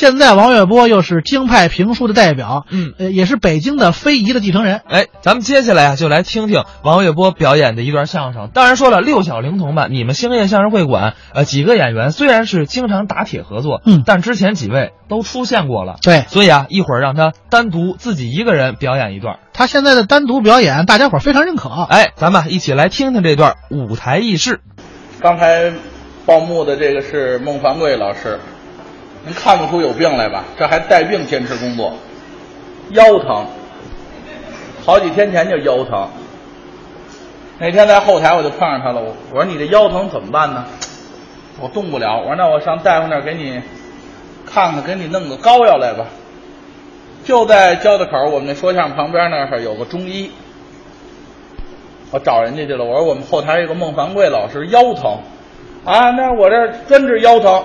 现在王月波又是京派评书的代表，嗯，呃，也是北京的非遗的继承人。哎，咱们接下来啊，就来听听王月波表演的一段相声。当然说了，六小龄童吧，你们兴业相声会馆，呃，几个演员虽然是经常打铁合作，嗯但之前几位都出现过了。对所以啊，一会儿让他单独自己一个人表演一段。他现在的单独表演，大家伙非常认可。哎，咱们一起来听听这段舞台轶事。刚才报幕的这个是孟凡贵老师，您看不出有病来吧？这还带病坚持工作，腰疼，好几天前就腰疼。那天在后台我就碰上他了，我我说你这腰疼怎么办呢？我动不了，我说那我上大夫那儿给你看看，给你弄个膏药来吧。就在交道口我们那说相声旁边那儿有个中医，我找人家去了。我说我们后台有个孟凡贵老师腰疼，啊，那我这专治腰疼。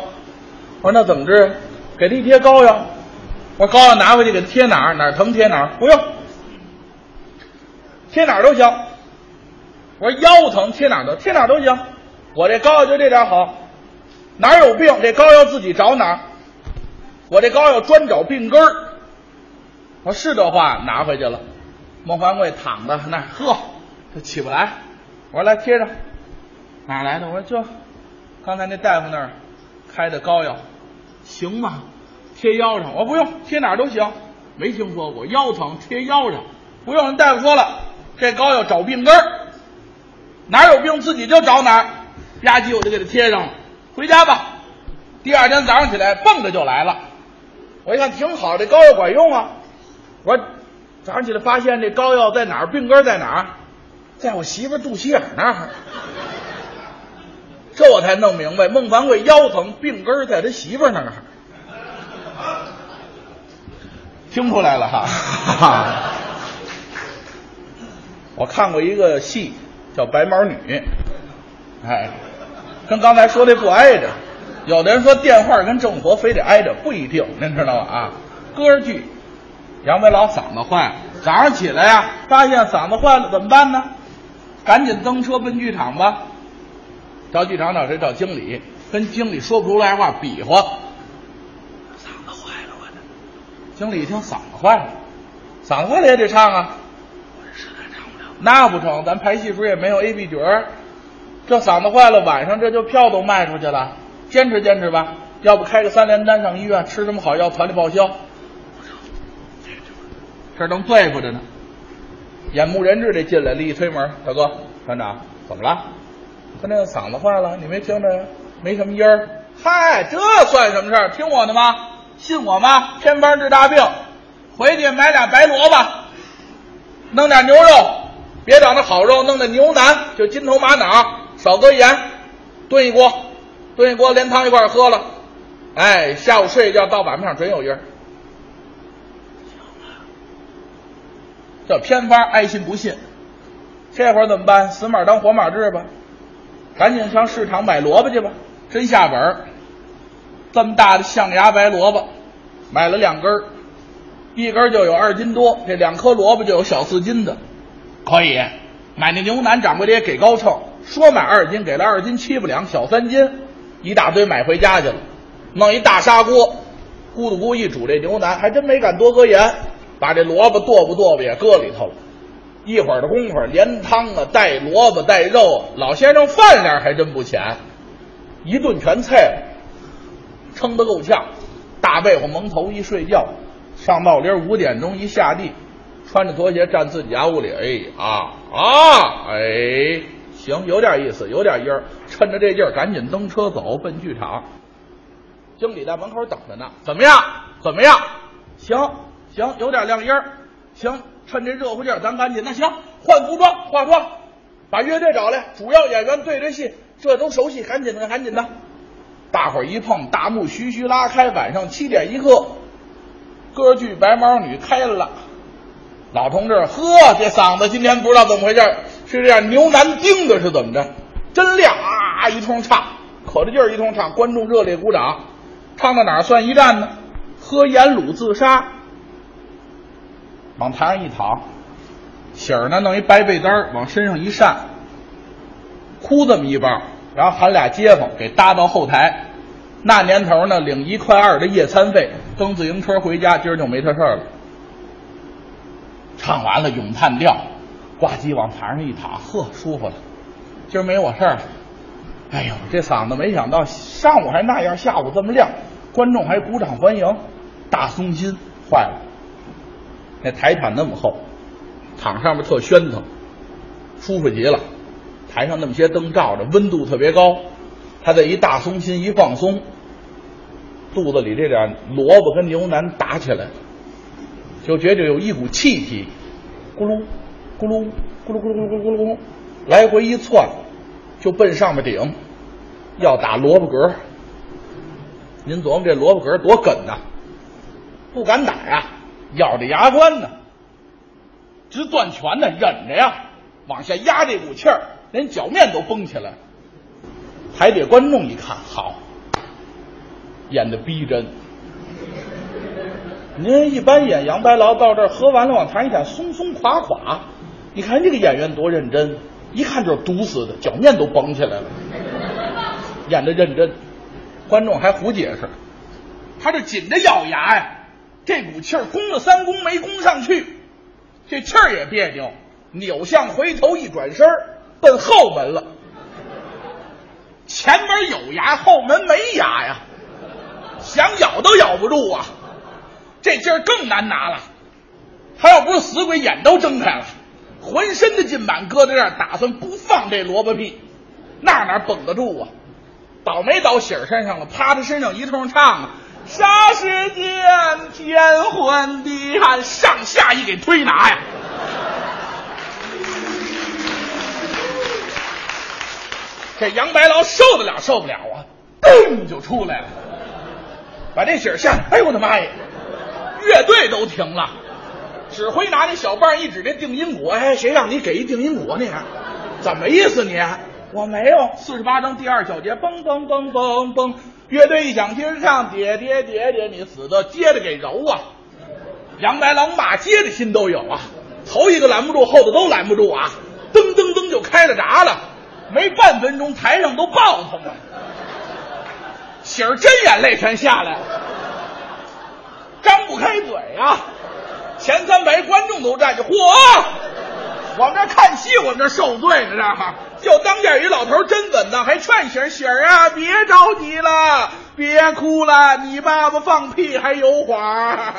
我说那怎么治？给他一贴膏药。我说膏药拿回去给他贴哪儿？哪儿疼贴哪儿？不用，贴哪儿都行。我说腰疼贴哪儿都贴哪儿都行。我这膏药就这点好，哪儿有病这膏药自己找哪儿。我这膏药专找病根儿。我说是这话，拿回去了。孟凡贵躺在那儿，呵，他起不来。我说来贴上，哪来的？我说就刚才那大夫那儿开的膏药，行吗？贴腰上。我不用，贴哪儿都行。没听说过腰疼贴腰上，不用。人大夫说了，这膏药找病根儿，哪有病自己就找哪儿。吧唧我就给他贴上了，回家吧。第二天早上起来蹦着就来了。我一看挺好，这膏药管用啊。我早上起来发现这膏药在哪儿，病根在哪儿，在我媳妇肚脐眼那儿。这我才弄明白，孟凡贵腰疼，病根儿在他媳妇儿那儿。听出来了哈。我看过一个戏叫《白毛女》，哎，跟刚才说的不挨着。有的人说电话跟正活非得挨着，不一定，您知道吧？啊，歌剧，杨梅老嗓子坏了，早上起来呀、发现嗓子坏了怎么办呢？赶紧蹬车奔剧场吧。到剧场找谁？找经理，跟经理说不出来话，比划。嗓子坏了，我这。经理一听嗓子坏了，嗓子坏了也得唱啊。实在唱不了。那不成，咱排戏时候也没有 A B 角儿，这嗓子坏了，晚上这就票都卖出去了。坚持坚持吧，要不开个三联单上医院，吃什么好药团里报销。这正对付着呢，眼目人质这进来了，一推门，大哥团长怎么了？他那个嗓子坏了，你没听着？没什么音儿。嗨，这算什么事儿？听我的吗？信我吗？偏方治大病，回去买俩白萝卜，弄点牛肉，别找那好肉，弄点牛腩，就金头玛瑙，少搁盐，炖一锅，炖一锅连汤一块喝了。哎，下午睡一觉到晚上准有音儿。这偏方爱信不信，这会儿怎么办？死马当活马治吧，赶紧上市场买萝卜去吧。真下本儿，这么大的象牙白萝卜，买了两根儿，一根就有二斤多，这两颗萝卜就有小四斤的，可以。买那牛腩，掌柜的也给高秤，说买二斤，给了二斤七八两，小三斤，一大堆买回家去了，弄一大砂锅，咕嘟咕一煮这牛腩，还真没敢多搁盐，把这萝卜剁不剁吧也搁里头了。一会儿的功夫，连汤啊带萝卜带肉，老先生饭量还真不浅，一顿全菜了，撑得够呛。大被窝蒙头一睡觉，上闹铃五点钟一下地，穿着拖鞋站自己家屋里，哎啊啊哎，行，有点意思，有点音儿，趁着这劲儿赶紧蹬车走奔剧场。经理在门口等着呢，怎么样？怎么样？行行，有点亮音儿，行，趁这热乎劲儿，咱赶紧那行，换服装化妆，把乐队找来，主要演员对着戏，这都熟悉，赶紧的，赶紧的。大伙儿一碰，大幕徐徐拉开，晚上七点一刻，歌剧《白毛女》开了。老同志，呵，这嗓子今天不知道怎么回事，是这样牛腩钉的，是怎么着？真亮啊！一通唱，可着劲儿一通唱，观众热烈鼓掌。唱到哪儿算一站呢？喝盐卤自杀，往台上一躺，喜儿呢弄一白被单儿往身上一扇，哭这么一包，然后喊俩街坊给搭到后台。那年头呢，领一块二的夜餐费，蹬自行车回家，今儿就没他事儿了。唱完了咏叹调，呱唧往台上一躺，呵，舒服了。今儿没我事儿。哎呦，这嗓子没想到上午还那样，下午这么亮，观众还鼓掌欢迎，大松心坏了。那台毯那么厚，躺上面特喧腾，舒服极了。台上那么些灯照着，温度特别高，他这一大松心一放松，肚子里这点萝卜跟牛腩打起来，就觉着有一股气体，咕噜咕噜咕噜咕噜咕噜咕噜咕噜，来回一窜，就奔上面顶，要打萝卜格。您琢磨这萝卜格多梗呐，不敢打呀，咬着牙关呢，直攥拳呢，忍着呀，往下压这股气儿。连脚面都绷起来，台底观众一看，好，演的逼真。您一般演杨白劳到这儿喝完了往台上一下松松垮垮，你看这个演员多认真，一看就是毒死的，脚面都绷起来了，演的认真。观众还胡解释，他这紧着咬牙呀，这股气儿攻了三攻没攻上去，这气儿也别扭，扭向回头一转身。奔后门了，前门有牙，后门没牙呀，想咬都咬不住啊！这劲儿更难拿了。他要不是死鬼，眼都睁开了，浑身的劲板搁在这儿，打算不放这萝卜屁，那哪绷得住啊？倒霉倒喜儿身上了，趴他身上一通唱啊！霎时间天昏地暗，上下一给推拿呀！这杨白劳受得了受不了啊，噔就出来了，把这喜下。哎呦我的妈呀！乐队都停了，指挥拿那小棒一指这定音鼓，哎，谁让你给一定音鼓呢？怎么意思你？我没有。四十八章第二小节，嘣嘣嘣嘣嘣，乐队一响接着唱，爹爹爹爹，你死的接着给揉啊！杨白劳骂街的心都有啊，头一个拦不住，后头都拦不住啊，噔噔噔就开了闸了。没半分钟，台上都爆腾了，喜儿真眼泪全下来了，张不开嘴啊！前三排观众都站着，嚯！我们这看戏，我们这受罪呢，这哈！就当间一老头真稳当，还劝喜儿喜儿啊，别着急了，别哭了，你爸爸放屁还有谎。